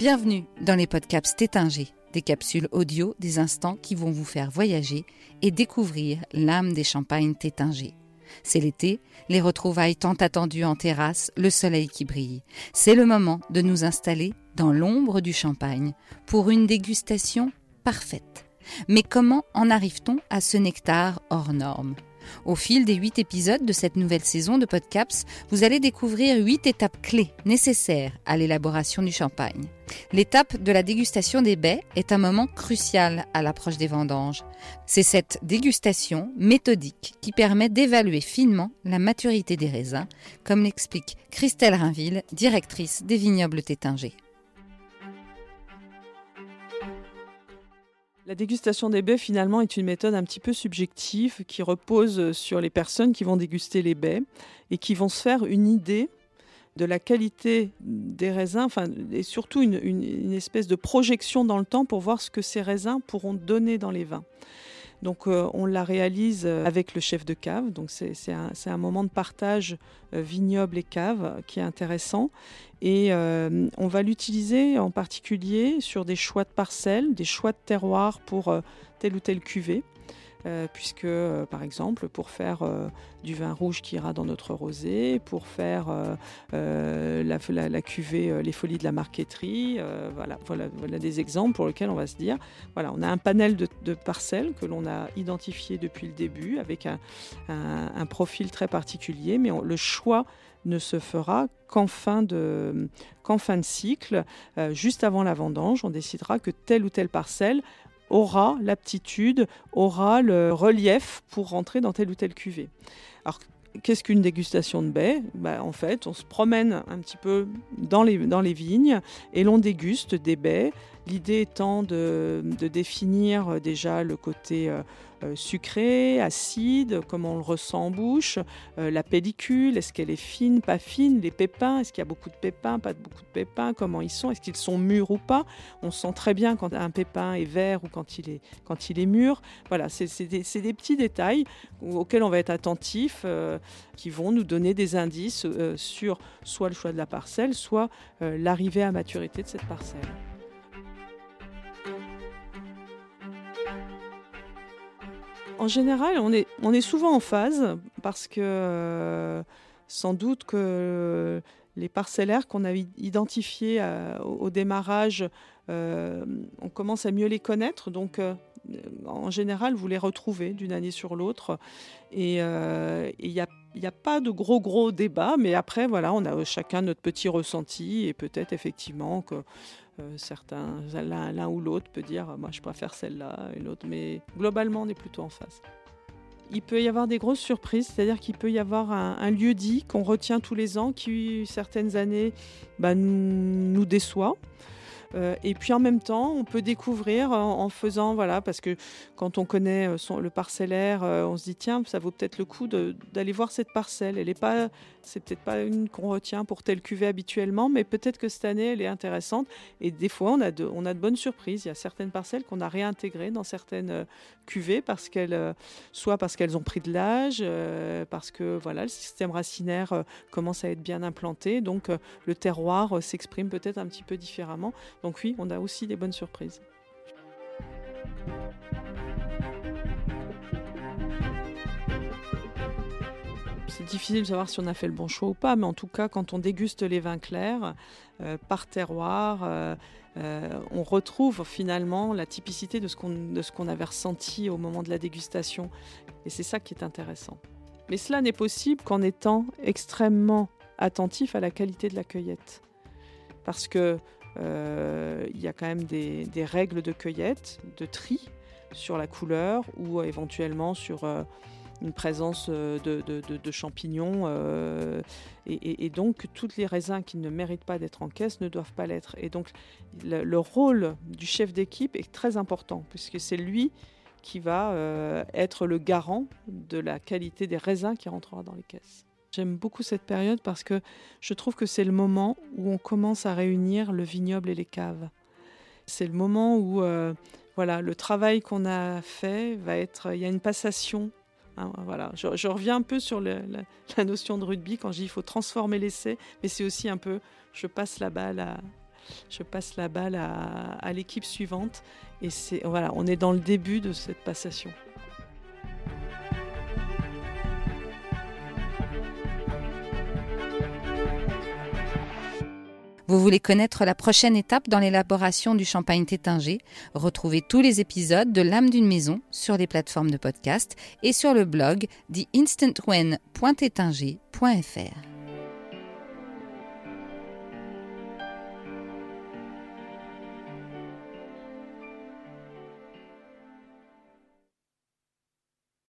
Bienvenue dans les podcasts Tétinger, des capsules audio des instants qui vont vous faire voyager et découvrir l'âme des champagnes Tétinger. C'est l'été, les retrouvailles tant attendues en terrasse, le soleil qui brille. C'est le moment de nous installer dans l'ombre du champagne pour une dégustation parfaite. Mais comment en arrive-t-on à ce nectar hors norme? Au fil des huit épisodes de cette nouvelle saison de Podcaps, vous allez découvrir huit étapes clés nécessaires à l'élaboration du champagne. L'étape de la dégustation des baies est un moment crucial à l'approche des vendanges. C'est cette dégustation méthodique qui permet d'évaluer finement la maturité des raisins, comme l'explique Christelle Rainville, directrice des vignobles Tétinger. La dégustation des baies, finalement, est une méthode un petit peu subjective qui repose sur les personnes qui vont déguster les baies et qui vont se faire une idée de la qualité des raisins, et surtout une, espèce de projection dans le temps pour voir ce que ces raisins pourront donner dans les vins. Donc euh, on la réalise euh, avec le chef de cave. Donc c'est un, moment de partage euh, vignoble et cave qui est intéressant. Et on va l'utiliser en particulier sur des choix de parcelles, des choix de terroirs pour telle ou telle cuvée. Euh, puisque euh, par exemple pour faire euh, du vin rouge qui ira dans notre rosé, pour faire la, cuvée Les Folies de la Marqueterie, voilà, voilà, voilà, des exemples pour lesquels on va se dire, voilà, on a un panel de, parcelles que l'on a identifié depuis le début avec un, profil très particulier, mais le choix ne se fera qu'en fin de, qu'en fin de cycle, juste avant la vendange, on décidera que telle ou telle parcelle aura l'aptitude, aura le relief pour rentrer dans telle ou telle cuvée. Alors, qu'est-ce qu'une dégustation de baies? Bah, En fait, on se promène un petit peu dans les, vignes et l'on déguste des baies. L'idée étant de, définir déjà le côté euh, sucré, acide, comment on le ressent en bouche, euh, la pellicule, est-ce qu'elle est fine, pas fine, les pépins, est-ce qu'il y a beaucoup de pépins, pas beaucoup de pépins, comment ils sont, est-ce qu'ils sont mûrs ou pas. On sent très bien quand un pépin est vert ou quand il est, quand il est mûr. Voilà, c'est des, des, petits détails auxquels on va être attentif, euh, qui vont nous donner des indices sur soit le choix de la parcelle, soit l'arrivée à maturité de cette parcelle. En général, on est, souvent en phase parce que euh, sans doute que les parcellaires qu'on a identifiés euh, au, démarrage, euh, on commence à mieux les connaître. Donc, en général, vous les retrouvez d'une année sur l'autre. Et il n'y a, a, pas de gros, gros débats. Mais après, voilà, on a chacun notre petit ressenti. Et peut-être effectivement que certains, l'un ou l'autre peut dire moi je préfère celle-là, une autre, mais globalement on est plutôt en face. Il peut y avoir des grosses surprises, c'est-à-dire qu'il peut y avoir un, lieu dit qu'on retient tous les ans qui certaines années bah, nous déçoit. Euh, et puis en même temps, on peut découvrir en, faisant, voilà, parce que quand on connaît euh, le parcellaire, euh, on se dit tiens, ça vaut peut-être le coup d'aller voir cette parcelle. Elle est pas, c'est peut-être pas une qu'on retient pour telle cuvée habituellement, mais peut-être que cette année elle est intéressante. Et des fois, on a de, on a de bonnes surprises. Il y a certaines parcelles qu'on a réintégrées dans certaines cuvées parce qu'elles, soit parce qu'elles ont pris de l'âge, parce que voilà, le système racinaire commence à être bien implanté, donc le terroir s'exprime peut-être un petit peu différemment. Donc oui, on a aussi des bonnes surprises. C'est difficile de savoir si on a fait le bon choix ou pas, mais en tout cas, quand on déguste les vins clairs euh, par terroir, euh, euh, on retrouve finalement la typicité de ce qu'on avait ressenti au moment de la dégustation. Et c'est ça qui est intéressant. Mais cela n'est possible qu'en étant extrêmement attentif à la qualité de la cueillette. Parce que il y a quand même des, règles de cueillette, de tri sur la couleur ou éventuellement sur euh, une présence euh, de, champignons. et, donc, tous les raisins qui ne méritent pas d'être en caisse ne doivent pas l'être. Et donc, le, rôle du chef d'équipe est très important, puisque c'est lui qui va être le garant de la qualité des raisins qui rentrera dans les caisses. J'aime beaucoup cette période parce que je trouve que c'est le moment où on commence à réunir le vignoble et les caves. C'est le moment où euh, voilà, le travail qu'on a fait va être. Il y a une passation. Hein, voilà. Je, reviens un peu sur la, notion de rugby quand je dis qu'il faut transformer l'essai, mais c'est aussi un peu je passe la balle je passe la balle à, à l'équipe suivante. Et c'est voilà, on est dans le début de cette passation. Vous voulez connaître la prochaine étape dans l'élaboration du champagne tétinger Retrouvez tous les épisodes de L'âme d'une maison sur les plateformes de podcast et sur le blog theinstantwen.tétinger.fr.